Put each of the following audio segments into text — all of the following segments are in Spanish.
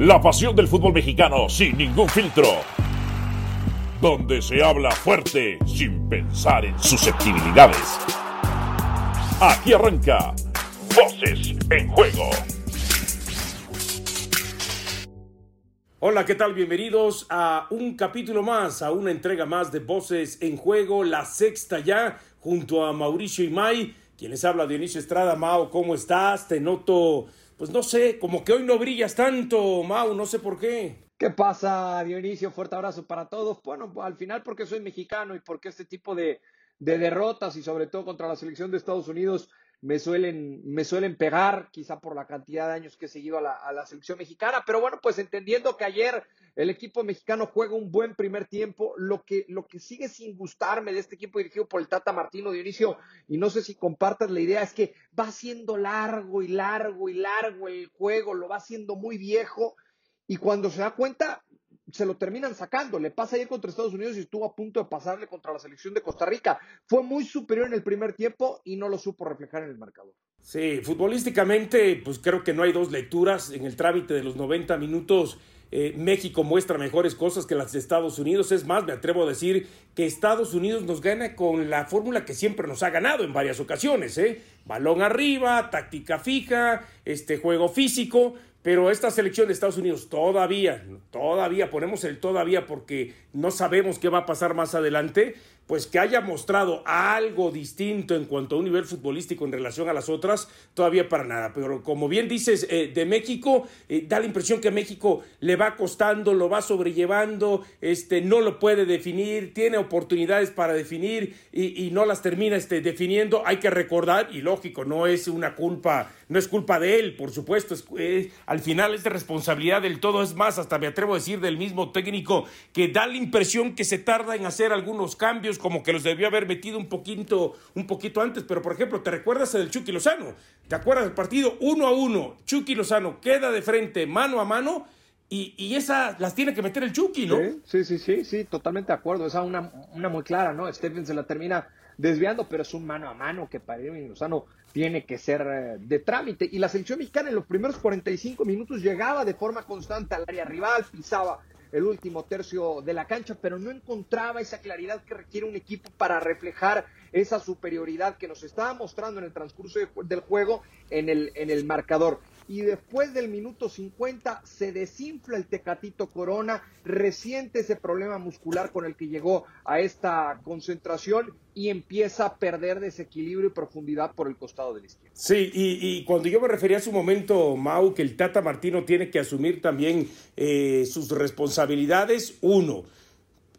La pasión del fútbol mexicano sin ningún filtro. Donde se habla fuerte sin pensar en susceptibilidades. Aquí arranca Voces en Juego. Hola, ¿qué tal? Bienvenidos a un capítulo más, a una entrega más de Voces en Juego, la sexta ya, junto a Mauricio y May, quien les habla Dionisio Estrada. Mao, ¿cómo estás? Te noto, pues no sé, como que hoy no brillas tanto, Mau, no sé por qué. ¿Qué pasa, Dionisio? Fuerte abrazo para todos. Bueno, al final porque soy mexicano y porque este tipo de, de derrotas y sobre todo contra la selección de Estados Unidos me suelen, me suelen pegar, quizá por la cantidad de años que he seguido a la, selección mexicana, pero bueno, pues entendiendo que ayer el equipo mexicano juega un buen primer tiempo, lo que, lo que sigue sin gustarme de este equipo dirigido por el Tata Martino Dionisio, y no sé si compartas la idea, es que va siendo largo y largo y largo el juego, lo va haciendo muy viejo, y cuando se da cuenta, se lo terminan sacando. Le pasa ayer contra Estados Unidos y estuvo a punto de pasarle contra la selección de Costa Rica. Fue muy superior en el primer tiempo y no lo supo reflejar en el marcador. Sí, futbolísticamente, pues creo que no hay dos lecturas. En el trámite de los 90 minutos, eh, México muestra mejores cosas que las de Estados Unidos. Es más, me atrevo a decir que Estados Unidos nos gana con la fórmula que siempre nos ha ganado en varias ocasiones. ¿eh? Balón arriba, táctica fija, este juego físico. Pero esta selección de Estados Unidos todavía, todavía, ponemos el todavía porque no sabemos qué va a pasar más adelante, pues que haya mostrado algo distinto en cuanto a un nivel futbolístico en relación a las otras, todavía para nada. Pero como bien dices, eh, de México, eh, da la impresión que México le va costando, lo va sobrellevando, este, no lo puede definir, tiene oportunidades para definir y, y no las termina este, definiendo. Hay que recordar, y lógico, no es una culpa, no es culpa de él, por supuesto, es, al final es de responsabilidad del todo, es más, hasta me atrevo a decir del mismo técnico que da la impresión que se tarda en hacer algunos cambios como que los debió haber metido un poquito, un poquito antes. Pero, por ejemplo, ¿te recuerdas del Chucky Lozano? ¿Te acuerdas del partido uno a uno? Chucky Lozano queda de frente, mano a mano, y, y esa las tiene que meter el Chucky, ¿no? Sí, sí, sí, sí, totalmente de acuerdo. Esa una, una muy clara, ¿no? Stephen se la termina desviando, pero es un mano a mano que para Irving Lozano tiene que ser eh, de trámite. Y la selección mexicana en los primeros 45 minutos llegaba de forma constante al área rival, pisaba el último tercio de la cancha, pero no encontraba esa claridad que requiere un equipo para reflejar esa superioridad que nos estaba mostrando en el transcurso de, del juego en el, en el marcador. Y después del minuto 50 se desinfla el Tecatito Corona, resiente ese problema muscular con el que llegó a esta concentración y empieza a perder desequilibrio y profundidad por el costado de la izquierda. Sí, y, cuando yo me refería a su momento, Mau, que el Tata Martino tiene que asumir también eh, sus responsabilidades, uno,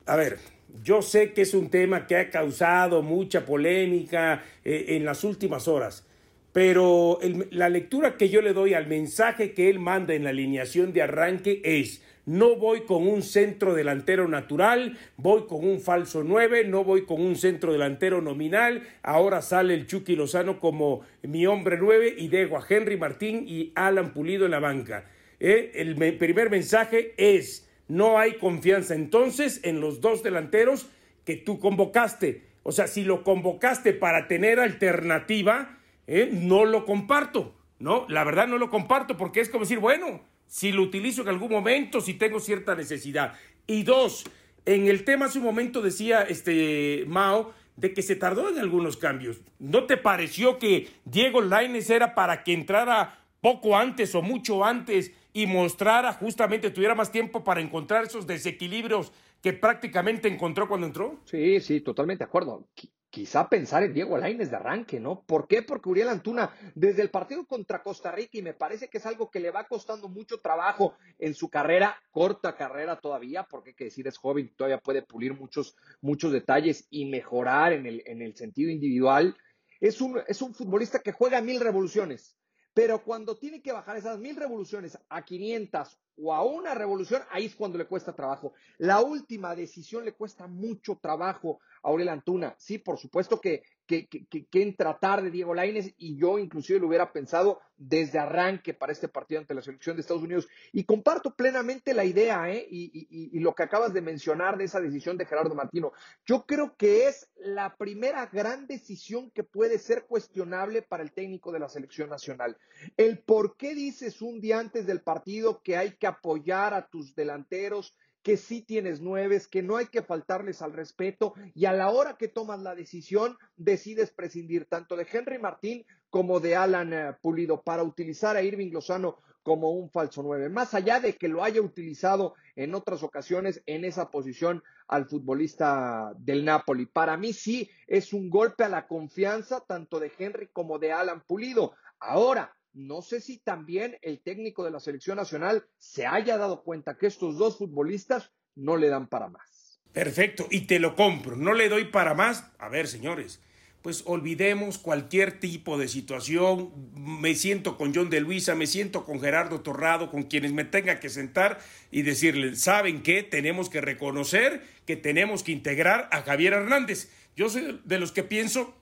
a ver, yo sé que es un tema que ha causado mucha polémica eh, en las últimas horas, pero la lectura que yo le doy al mensaje que él manda en la alineación de arranque es, no voy con un centro delantero natural, voy con un falso 9, no voy con un centro delantero nominal. Ahora sale el Chucky Lozano como mi hombre 9 y dejo a Henry Martín y Alan Pulido en la banca. ¿Eh? El me primer mensaje es, no hay confianza entonces en los dos delanteros que tú convocaste. O sea, si lo convocaste para tener alternativa, ¿eh? no lo comparto. No, la verdad no lo comparto porque es como decir, bueno, si lo utilizo en algún momento, si tengo cierta necesidad. Y dos, en el tema hace un momento decía este Mao de que se tardó en algunos cambios. ¿No te pareció que Diego Laines era para que entrara poco antes o mucho antes y mostrara justamente, tuviera más tiempo para encontrar esos desequilibrios que prácticamente encontró cuando entró? Sí, sí, totalmente de acuerdo quizá pensar en Diego Laines de arranque, ¿no? ¿Por qué? Porque Uriel Antuna, desde el partido contra Costa Rica, y me parece que es algo que le va costando mucho trabajo en su carrera, corta carrera todavía, porque hay que decir, es joven, todavía puede pulir muchos, muchos detalles y mejorar en el, en el sentido individual. Es un, es un futbolista que juega mil revoluciones, pero cuando tiene que bajar esas mil revoluciones a 500 o a una revolución, ahí es cuando le cuesta trabajo. La última decisión le cuesta mucho trabajo Aurel Antuna. Sí, por supuesto que, que, en tratar de Diego Laines y yo inclusive lo hubiera pensado desde arranque para este partido ante la selección de Estados Unidos. Y comparto plenamente la idea ¿eh? y, lo que acabas de mencionar de esa decisión de Gerardo Martino. Yo creo que es la primera gran decisión que puede ser cuestionable para el técnico de la selección nacional. El por qué dices un día antes del partido que hay que apoyar a tus delanteros, que sí tienes nueves, que no hay que faltarles al respeto y a la hora que tomas la decisión decides prescindir tanto de Henry Martín como de Alan eh, Pulido para utilizar a Irving Lozano como un falso nueve, más allá de que lo haya utilizado en otras ocasiones en esa posición al futbolista del Napoli. Para mí sí es un golpe a la confianza tanto de Henry como de Alan Pulido. Ahora, no sé si también el técnico de la selección nacional se haya dado cuenta que estos dos futbolistas no le dan para más. Perfecto, y te lo compro, no le doy para más. A ver, señores, pues olvidemos cualquier tipo de situación. Me siento con John de Luisa, me siento con Gerardo Torrado, con quienes me tenga que sentar y decirles, ¿saben qué? Tenemos que reconocer que tenemos que integrar a Javier Hernández. Yo soy de los que pienso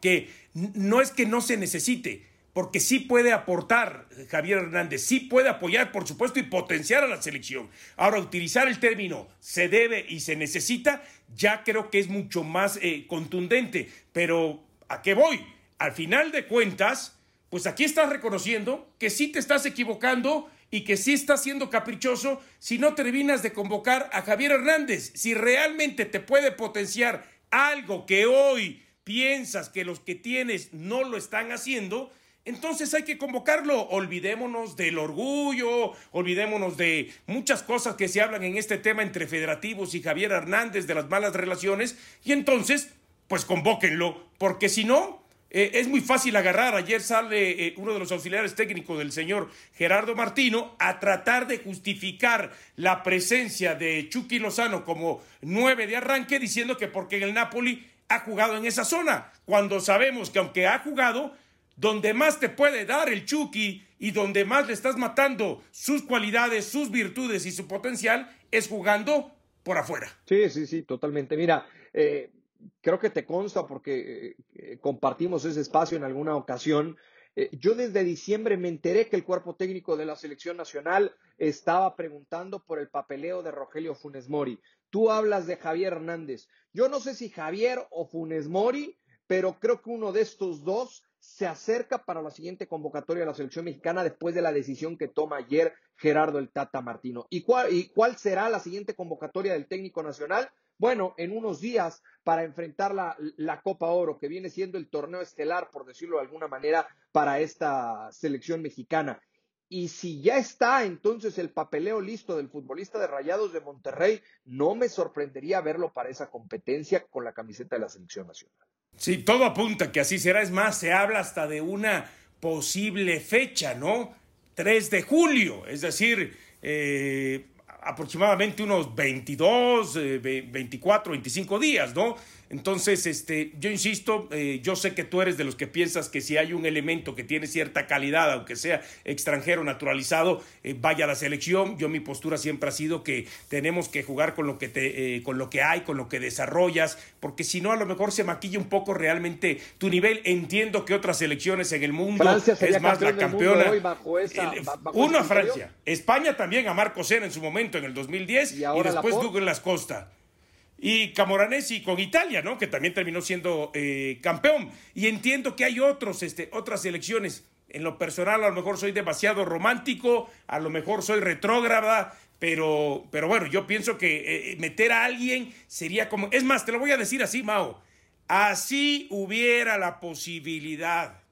que no es que no se necesite, porque sí puede aportar Javier Hernández, sí puede apoyar, por supuesto, y potenciar a la selección. Ahora, utilizar el término se debe y se necesita, ya creo que es mucho más eh, contundente. Pero, ¿a qué voy? Al final de cuentas, pues aquí estás reconociendo que sí te estás equivocando y que sí estás siendo caprichoso si no terminas de convocar a Javier Hernández. Si realmente te puede potenciar algo que hoy piensas que los que tienes no lo están haciendo, entonces hay que convocarlo. Olvidémonos del orgullo, olvidémonos de muchas cosas que se hablan en este tema entre federativos y Javier Hernández de las malas relaciones. Y entonces, pues convóquenlo, porque si no, eh, es muy fácil agarrar. Ayer sale eh, uno de los auxiliares técnicos del señor Gerardo Martino a tratar de justificar la presencia de Chucky Lozano como nueve de arranque, diciendo que porque el Napoli ha jugado en esa zona, cuando sabemos que aunque ha jugado, donde más te puede dar el Chucky y donde más le estás matando sus cualidades, sus virtudes y su potencial es jugando por afuera. Sí, sí, sí, totalmente. Mira, eh, creo que te consta porque eh, compartimos ese espacio en alguna ocasión. Eh, yo desde diciembre me enteré que el cuerpo técnico de la selección nacional estaba preguntando por el papeleo de Rogelio Funes Mori. Tú hablas de Javier Hernández. Yo no sé si Javier o Funes Mori, pero creo que uno de estos dos se acerca para la siguiente convocatoria de la selección mexicana después de la decisión que toma ayer Gerardo el Tata Martino. ¿Y cuál, ¿Y cuál será la siguiente convocatoria del técnico nacional? Bueno, en unos días para enfrentar la, la, Copa Oro, que viene siendo el torneo estelar, por decirlo de alguna manera, para esta selección mexicana. Y si ya está entonces el papeleo listo del futbolista de Rayados de Monterrey, no me sorprendería verlo para esa competencia con la camiseta de la selección nacional. Sí, todo apunta que así será. Es más, se habla hasta de una posible fecha, ¿no? 3 de julio, es decir, eh, aproximadamente unos 22, 24, 25 días, ¿no? Entonces, este, yo insisto, eh, yo sé que tú eres de los que piensas que si hay un elemento que tiene cierta calidad, aunque sea extranjero naturalizado, eh, vaya a la selección. Yo mi postura siempre ha sido que tenemos que jugar con lo que te, eh, con lo que hay, con lo que desarrollas, porque si no a lo mejor se maquilla un poco realmente tu nivel. Entiendo que otras selecciones en el mundo es más la campeona. uno a Francia, España también a Marco Sena en su momento en el 2010 y, y después Douglas Costa y Camoranesi con Italia, ¿no? Que también terminó siendo eh, campeón. Y entiendo que hay otros, este, otras selecciones. En lo personal, a lo mejor soy demasiado romántico, a lo mejor soy retrógrada, pero, pero bueno, yo pienso que eh, meter a alguien sería como. Es más, te lo voy a decir así, Mao. Así hubiera la posibilidad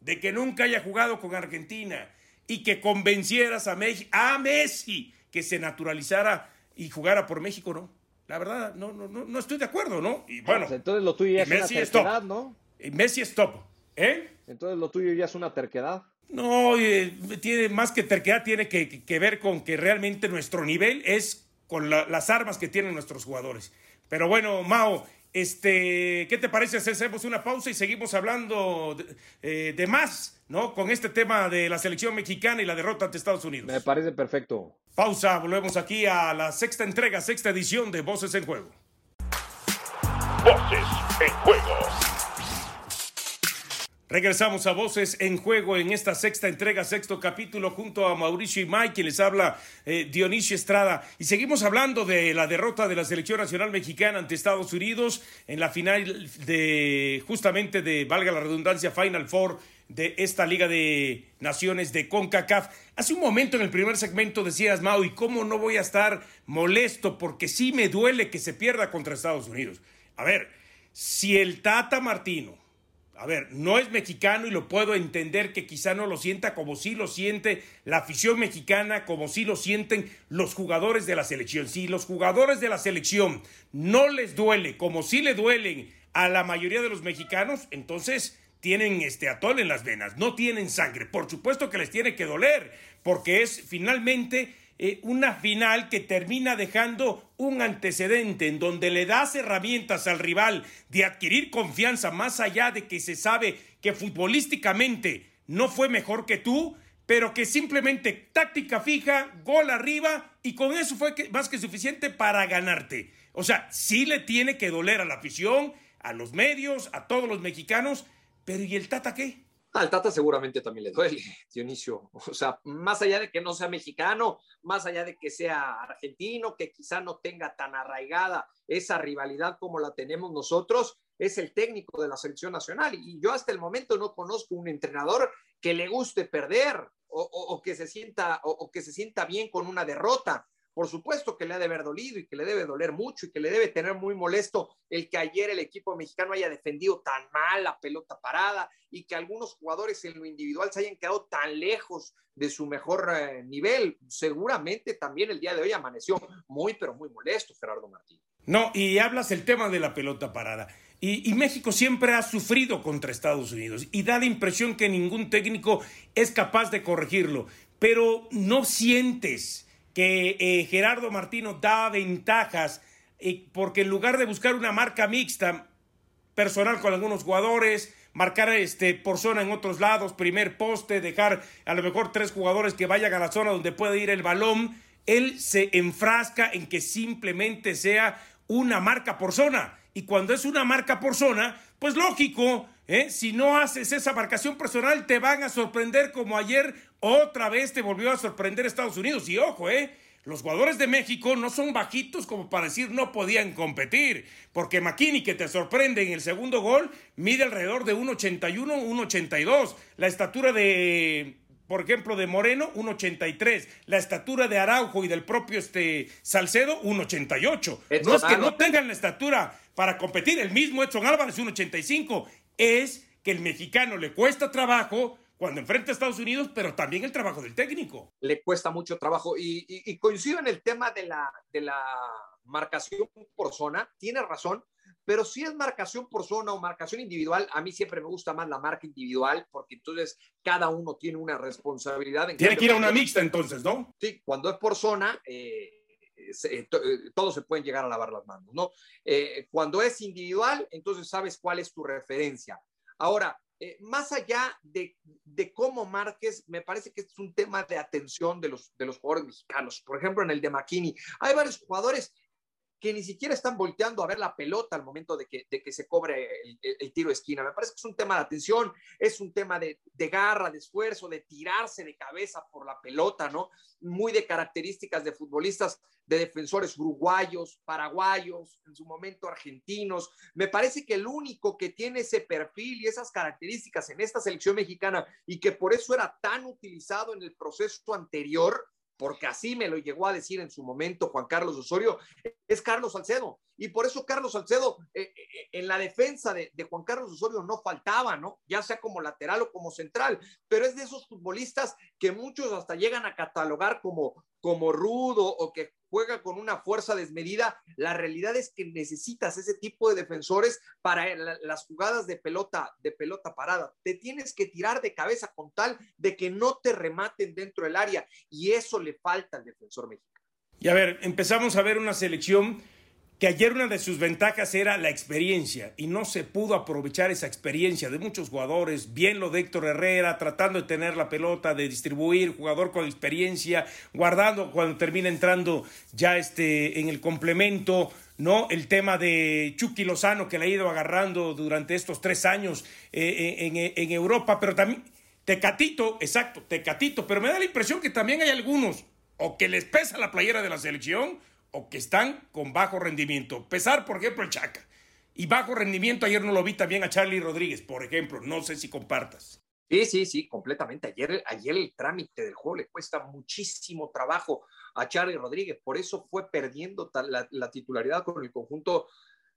de que nunca haya jugado con Argentina y que convencieras a, a Messi que se naturalizara y jugara por México, ¿no? La verdad, no, no, no, estoy de acuerdo, ¿no? Y bueno, pues entonces lo tuyo ya es una terquedad, ¿no? Messi es top, ¿eh? Entonces lo tuyo ya es una terquedad. No, tiene más que terquedad, tiene que, ver con que realmente nuestro nivel es con las armas que tienen nuestros jugadores. Pero bueno, Mao, este, ¿qué te parece si hacemos una pausa y seguimos hablando de, eh, más, ¿no? Con este tema de la selección mexicana y la derrota ante Estados Unidos. Me parece perfecto. Pausa, volvemos aquí a la sexta entrega, sexta edición de Voces en Juego. Voces en Juego. Regresamos a Voces en Juego en esta sexta entrega, sexto capítulo, junto a Mauricio y Mike, quien les habla eh, Dionisio Estrada. Y seguimos hablando de la derrota de la Selección Nacional Mexicana ante Estados Unidos en la final de, justamente de, valga la redundancia, Final Four de esta Liga de Naciones de CONCACAF. Hace un momento en el primer segmento decías, Mau, ¿y cómo no voy a estar molesto? Porque sí me duele que se pierda contra Estados Unidos. A ver, si el Tata Martino a ver, no es mexicano y lo puedo entender que quizá no lo sienta como sí lo siente la afición mexicana, como sí lo sienten los jugadores de la selección. Si los jugadores de la selección no les duele como sí le duelen a la mayoría de los mexicanos, entonces tienen este atol en las venas, no tienen sangre. Por supuesto que les tiene que doler, porque es finalmente eh, una final que termina dejando un antecedente en donde le das herramientas al rival de adquirir confianza más allá de que se sabe que futbolísticamente no fue mejor que tú, pero que simplemente táctica fija, gol arriba y con eso fue más que suficiente para ganarte. O sea, sí le tiene que doler a la afición, a los medios, a todos los mexicanos, pero ¿y el Tata qué? Al Tata seguramente también le duele, Dionisio. O sea, más allá de que no sea mexicano, más allá de que sea argentino, que quizá no tenga tan arraigada esa rivalidad como la tenemos nosotros, es el técnico de la selección nacional. Y yo hasta el momento no conozco un entrenador que le guste perder o, que, se sienta, o que se sienta bien con una derrota por supuesto que le ha de haber dolido y que le debe doler mucho y que le debe tener muy molesto el que ayer el equipo mexicano haya defendido tan mal la pelota parada y que algunos jugadores en lo individual se hayan quedado tan lejos de su mejor eh, nivel. Seguramente también el día de hoy amaneció muy, pero muy molesto Gerardo Martín. No, y hablas el tema de la pelota parada. Y, y, México siempre ha sufrido contra Estados Unidos y da la impresión que ningún técnico es capaz de corregirlo. Pero no sientes que eh, Gerardo Martino da ventajas eh, porque en lugar de buscar una marca mixta personal con algunos jugadores, marcar este por zona en otros lados, primer poste, dejar a lo mejor tres jugadores que vayan a la zona donde puede ir el balón, él se enfrasca en que simplemente sea una marca por zona. Y cuando es una marca por zona, pues lógico, ¿eh? si no haces esa marcación personal, te van a sorprender como ayer otra vez te volvió a sorprender Estados Unidos. Y ojo, ¿eh? Los jugadores de México no son bajitos como para decir no podían competir, porque McKinney, que te sorprende en el segundo gol, mide alrededor de 1,81, 1,82. La estatura de, por ejemplo, de Moreno, 1,83. La estatura de Araujo y del propio este, Salcedo, 1,88. No es que no tengan la estatura para competir. El mismo Edson Álvarez, 1,85. Es que el mexicano le cuesta trabajo cuando enfrenta a Estados Unidos, pero también el trabajo del técnico. Le cuesta mucho trabajo y, coincido en el tema de la, de la marcación por zona, tiene razón, pero si es marcación por zona o marcación individual, a mí siempre me gusta más la marca individual porque entonces cada uno tiene una responsabilidad. tiene que ir a una mixta entonces, ¿no? Sí, cuando es por zona, eh, eh, todos se pueden llegar a lavar las manos, ¿no? Eh, cuando es individual, entonces sabes cuál es tu referencia. Ahora, eh, más allá de, cómo marques, me parece que es un tema de atención de los, de los jugadores mexicanos. Por ejemplo, en el de McKinney, hay varios jugadores que ni siquiera están volteando a ver la pelota al momento de que, de que se cobre el, tiro esquina. Me parece que es un tema de atención, es un tema de, de, garra, de esfuerzo, de tirarse de cabeza por la pelota, ¿no? Muy de características de futbolistas, de defensores uruguayos, paraguayos, en su momento argentinos. Me parece que el único que tiene ese perfil y esas características en esta selección mexicana y que por eso era tan utilizado en el proceso anterior, porque así me lo llegó a decir en su momento Juan Carlos Osorio, es Carlos Salcedo. Y por eso Carlos Salcedo eh, eh, en la defensa de, de, Juan Carlos Osorio no faltaba, ¿no? Ya sea como lateral o como central, pero es de esos futbolistas que muchos hasta llegan a catalogar como, como rudo o que juega con una fuerza desmedida, la realidad es que necesitas ese tipo de defensores para las jugadas de pelota, de pelota parada. Te tienes que tirar de cabeza con tal de que no te rematen dentro del área y eso le falta al defensor mexicano. Y a ver, empezamos a ver una selección que ayer una de sus ventajas era la experiencia y no se pudo aprovechar esa experiencia de muchos jugadores, bien lo de Héctor Herrera, tratando de tener la pelota, de distribuir, jugador con experiencia, guardando cuando termina entrando ya este en el complemento, ¿no? El tema de Chucky Lozano que le ha ido agarrando durante estos tres años eh, eh, en, en Europa, pero también Tecatito, exacto, Tecatito, pero me da la impresión que también hay algunos o que les pesa la playera de la selección o que están con bajo rendimiento. Pesar, por ejemplo, el Chaca. Y bajo rendimiento, ayer no lo vi también a Charlie Rodríguez, por ejemplo. No sé si compartas. Sí, sí, sí, completamente. Ayer, ayer el trámite del juego le cuesta muchísimo trabajo a Charlie Rodríguez. Por eso fue perdiendo la, la titularidad con el conjunto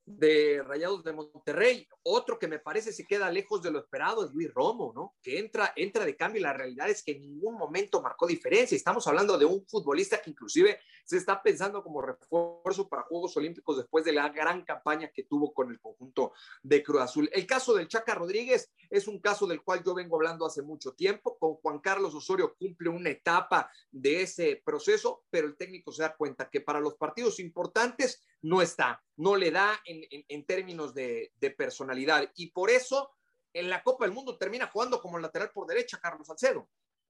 de Rayados de Monterrey. Otro que me parece se queda lejos de lo esperado es Luis Romo, ¿no? Que entra, entra de cambio y la realidad es que en ningún momento marcó diferencia. Estamos hablando de un futbolista que inclusive se está pensando como refuerzo para Juegos Olímpicos después de la gran campaña que tuvo con el conjunto de Cruz Azul. El caso del Chaca Rodríguez es un caso del cual yo vengo hablando hace mucho tiempo. Con Juan Carlos Osorio cumple una etapa de ese proceso, pero el técnico se da cuenta que para los partidos importantes no está, no le da en, términos de, personalidad. Y por eso en la Copa del Mundo termina jugando como lateral por derecha Carlos Salcedo.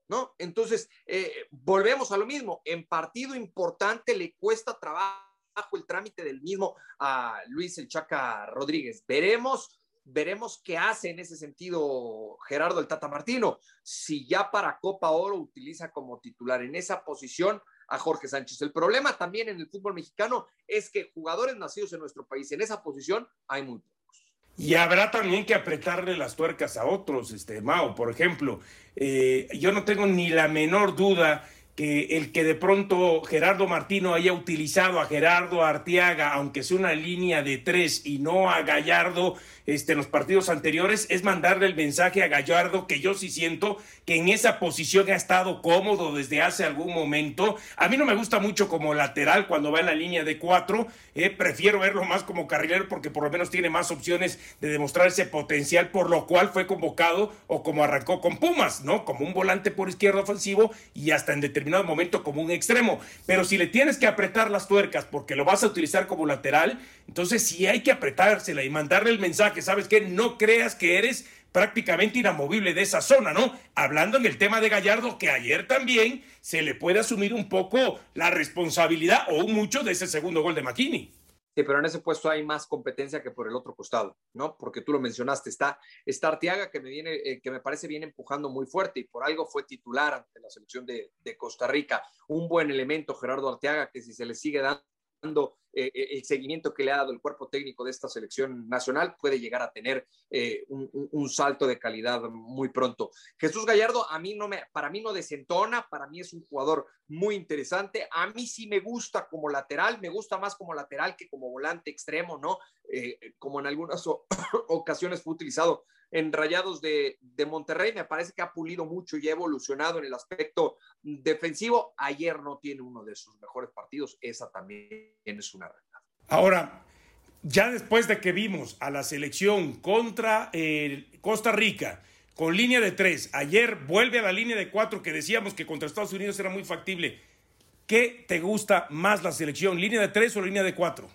¿No? Entonces, eh, volvemos a lo mismo. En partido importante le cuesta trabajo el trámite del mismo a Luis El Chaca Rodríguez. Veremos, veremos qué hace en ese sentido Gerardo el Tata Martino. Si ya para Copa Oro utiliza como titular en esa posición, a Jorge Sánchez. El problema también en el fútbol mexicano es que jugadores nacidos en nuestro país en esa posición hay muy pocos. Y habrá también que apretarle las tuercas a otros, este Mao. Por ejemplo, eh, yo no tengo ni la menor duda que el que de pronto Gerardo Martino haya utilizado a Gerardo Arteaga, aunque sea una línea de tres y no a Gallardo este, en los partidos anteriores, es mandarle el mensaje a Gallardo que yo sí siento que en esa posición ha estado cómodo desde hace algún momento. A mí no me gusta mucho como lateral cuando va en la línea de cuatro, eh, prefiero verlo más como carrilero porque por lo menos tiene más opciones de demostrar ese potencial, por lo cual fue convocado o como arrancó con Pumas, ¿no? Como un volante por izquierda ofensivo y hasta en determinado momento como un extremo. Pero si le tienes que apretar las tuercas porque lo vas a utilizar como lateral, entonces sí hay que apretársela y mandarle el mensaje, ¿sabes qué? No creas que eres prácticamente inamovible de esa zona, ¿no? Hablando en el tema de Gallardo, que ayer también se le puede asumir un poco la responsabilidad o mucho de ese segundo gol de McKinney. Sí, pero en ese puesto hay más competencia que por el otro costado, ¿no? Porque tú lo mencionaste, está, está Arteaga que me viene, eh, que me parece bien empujando muy fuerte y por algo fue titular ante la selección de, de Costa Rica. Un buen elemento, Gerardo Arteaga, que si se le sigue dando eh, eh, el seguimiento que le ha dado el cuerpo técnico de esta selección nacional, puede llegar a tener eh, un, salto de calidad muy pronto. Jesús Gallardo, a mí no me, para mí no desentona, para mí es un jugador muy interesante. A mí sí me gusta como lateral, me gusta más como lateral que como volante extremo, ¿no? como en algunas ocasiones fue utilizado en Rayados de, Monterrey. Me parece que ha pulido mucho y ha evolucionado en el aspecto defensivo. Ayer no tiene uno de sus mejores partidos. Esa también es una realidad. Ahora, ya después de que vimos a la selección contra eh, Costa Rica con línea de tres, ayer vuelve a la línea de cuatro que decíamos que contra Estados Unidos era muy factible. ¿Qué te gusta más la selección, línea de tres o línea de cuatro?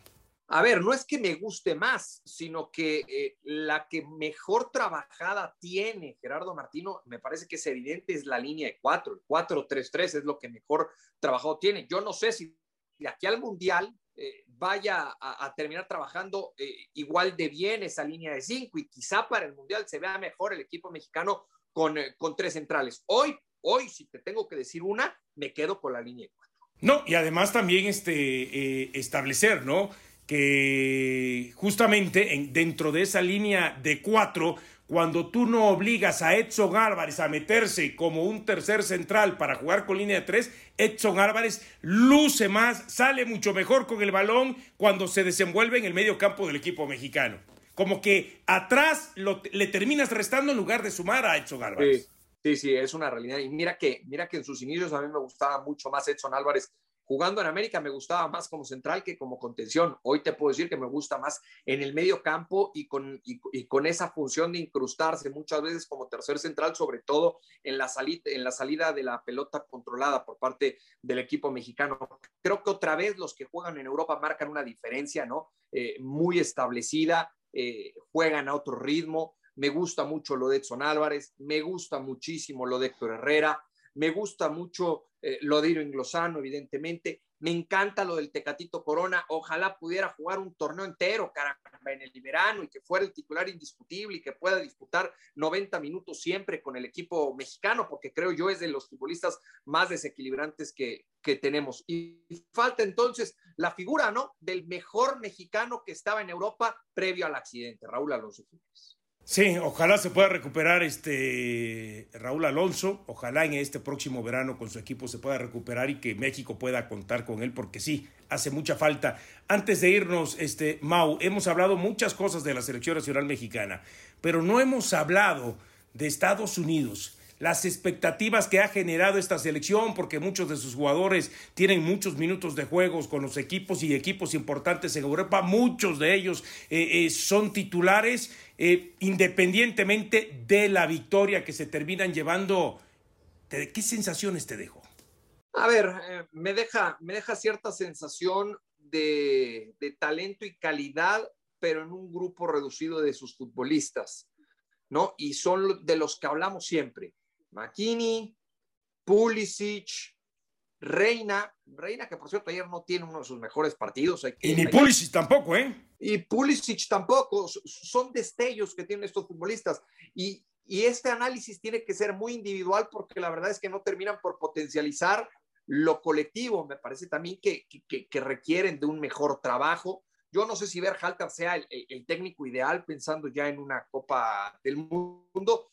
A ver, no es que me guste más, sino que eh, la que mejor trabajada tiene Gerardo Martino, me parece que es evidente, es la línea de 4. El 4-3-3 es lo que mejor trabajado tiene. Yo no sé si de aquí al Mundial eh, vaya a, terminar trabajando eh, igual de bien esa línea de 5 y quizá para el Mundial se vea mejor el equipo mexicano con, con tres centrales. Hoy, hoy, si te tengo que decir una, me quedo con la línea de 4. No, y además también este, establecer, ¿no? Que justamente en, dentro de esa línea de cuatro, cuando tú no obligas a Edson Álvarez a meterse como un tercer central para jugar con línea de tres, Edson Álvarez luce más, sale mucho mejor con el balón cuando se desenvuelve en el medio campo del equipo mexicano. Como que atrás le terminas restando en lugar de sumar a Edson Álvarez. Sí, sí, sí, es una realidad. Y mira que, mira que en sus inicios a mí me gustaba mucho más Edson Álvarez jugando en América me gustaba más como central que como contención. Hoy te puedo decir que me gusta más en el medio campo y con, esa función de incrustarse muchas veces como tercer central, sobre todo en la, salida, en la salida de la pelota controlada por parte del equipo mexicano. Creo que otra vez los que juegan en Europa marcan una diferencia, ¿no? Eh, muy establecida, eh, juegan a otro ritmo. Me gusta mucho lo de Edson Álvarez, me gusta muchísimo lo de Héctor Herrera, me gusta mucho eh, lo de Irving Lozano, evidentemente. Me encanta lo del Tecatito Corona. Ojalá pudiera jugar un torneo entero, caramba, en el verano y que fuera el titular indiscutible y que pueda disputar 90 minutos siempre con el equipo mexicano, porque creo yo es de los futbolistas más desequilibrantes que, que tenemos. Y falta entonces la figura, ¿no? Del mejor mexicano que estaba en Europa previo al accidente, Raúl Alonso Jiménez. Sí, ojalá se pueda recuperar este Raúl Alonso, ojalá en este próximo verano con su equipo se pueda recuperar y que México pueda contar con él porque sí, hace mucha falta. Antes de irnos, este Mau, hemos hablado muchas cosas de la selección nacional mexicana, pero no hemos hablado de Estados Unidos las expectativas que ha generado esta selección, porque muchos de sus jugadores tienen muchos minutos de juegos con los equipos y equipos importantes en Europa, muchos de ellos eh, eh, son titulares, eh, independientemente de la victoria que se terminan llevando. ¿Qué sensaciones te dejó? A ver, me, deja, me deja cierta sensación de, de talento y calidad, pero en un grupo reducido de sus futbolistas. ¿no? Y son de los que hablamos siempre. McKinney, Pulisic, Reina, Reina que por cierto ayer no tiene uno de sus mejores partidos. y ni Pulisic tampoco, ¿eh? Y Pulisic tampoco, son destellos que tienen estos futbolistas. Y, y este análisis tiene que ser muy individual porque la verdad es que no terminan por potencializar lo colectivo. Me parece también que, que, que requieren de un mejor trabajo. Yo no sé si Berhalter sea el, el, técnico ideal pensando ya en una Copa del Mundo,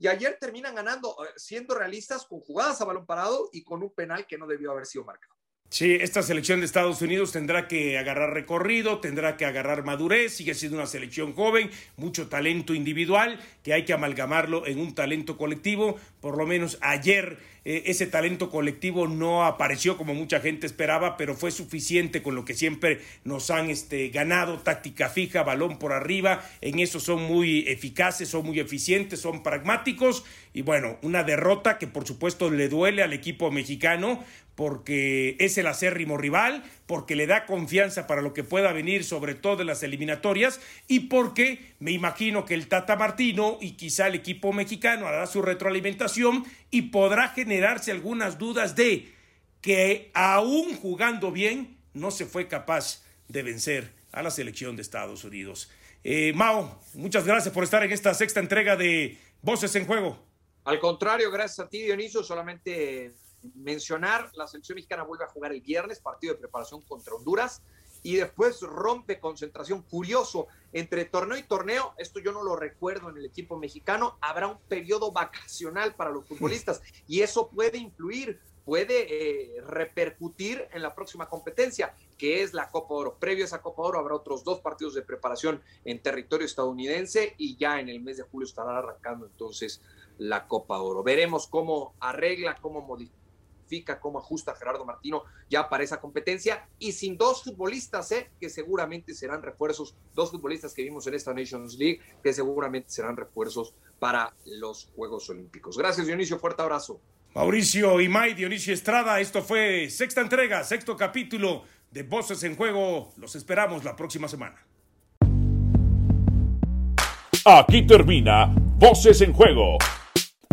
y ayer terminan ganando, eh, siendo realistas, con jugadas a balón parado y con un penal que no debió haber sido marcado. Sí, esta selección de Estados Unidos tendrá que agarrar recorrido, tendrá que agarrar madurez, sigue siendo una selección joven, mucho talento individual, que hay que amalgamarlo en un talento colectivo. Por lo menos ayer ese talento colectivo no apareció como mucha gente esperaba, pero fue suficiente con lo que siempre nos han este, ganado, táctica fija, balón por arriba, en eso son muy eficaces, son muy eficientes, son pragmáticos. Y bueno, una derrota que por supuesto le duele al equipo mexicano, porque es el acérrimo rival, porque le da confianza para lo que pueda venir, sobre todo en las eliminatorias, y porque me imagino que el Tata Martino y quizá el equipo mexicano hará su retroalimentación y podrá generarse algunas dudas de que aún jugando bien no se fue capaz de vencer a la selección de Estados Unidos. Eh, Mao, muchas gracias por estar en esta sexta entrega de Voces en Juego. Al contrario, gracias a ti, Dionisio, solamente mencionar, la selección mexicana vuelve a jugar el viernes, partido de preparación contra Honduras, y después rompe concentración. Curioso, entre torneo y torneo, esto yo no lo recuerdo en el equipo mexicano, habrá un periodo vacacional para los futbolistas y eso puede influir, puede eh, repercutir en la próxima competencia, que es la Copa Oro. Previo a esa Copa Oro habrá otros dos partidos de preparación en territorio estadounidense y ya en el mes de julio estará arrancando entonces la Copa Oro. Veremos cómo arregla, cómo modifica cómo ajusta Gerardo Martino ya para esa competencia y sin dos futbolistas, ¿eh? que seguramente serán refuerzos, dos futbolistas que vimos en esta Nations League, que seguramente serán refuerzos para los Juegos Olímpicos. Gracias, Dionisio, fuerte abrazo. Mauricio Imay, Dionisio Estrada, esto fue sexta entrega, sexto capítulo de Voces en Juego. Los esperamos la próxima semana. Aquí termina Voces en Juego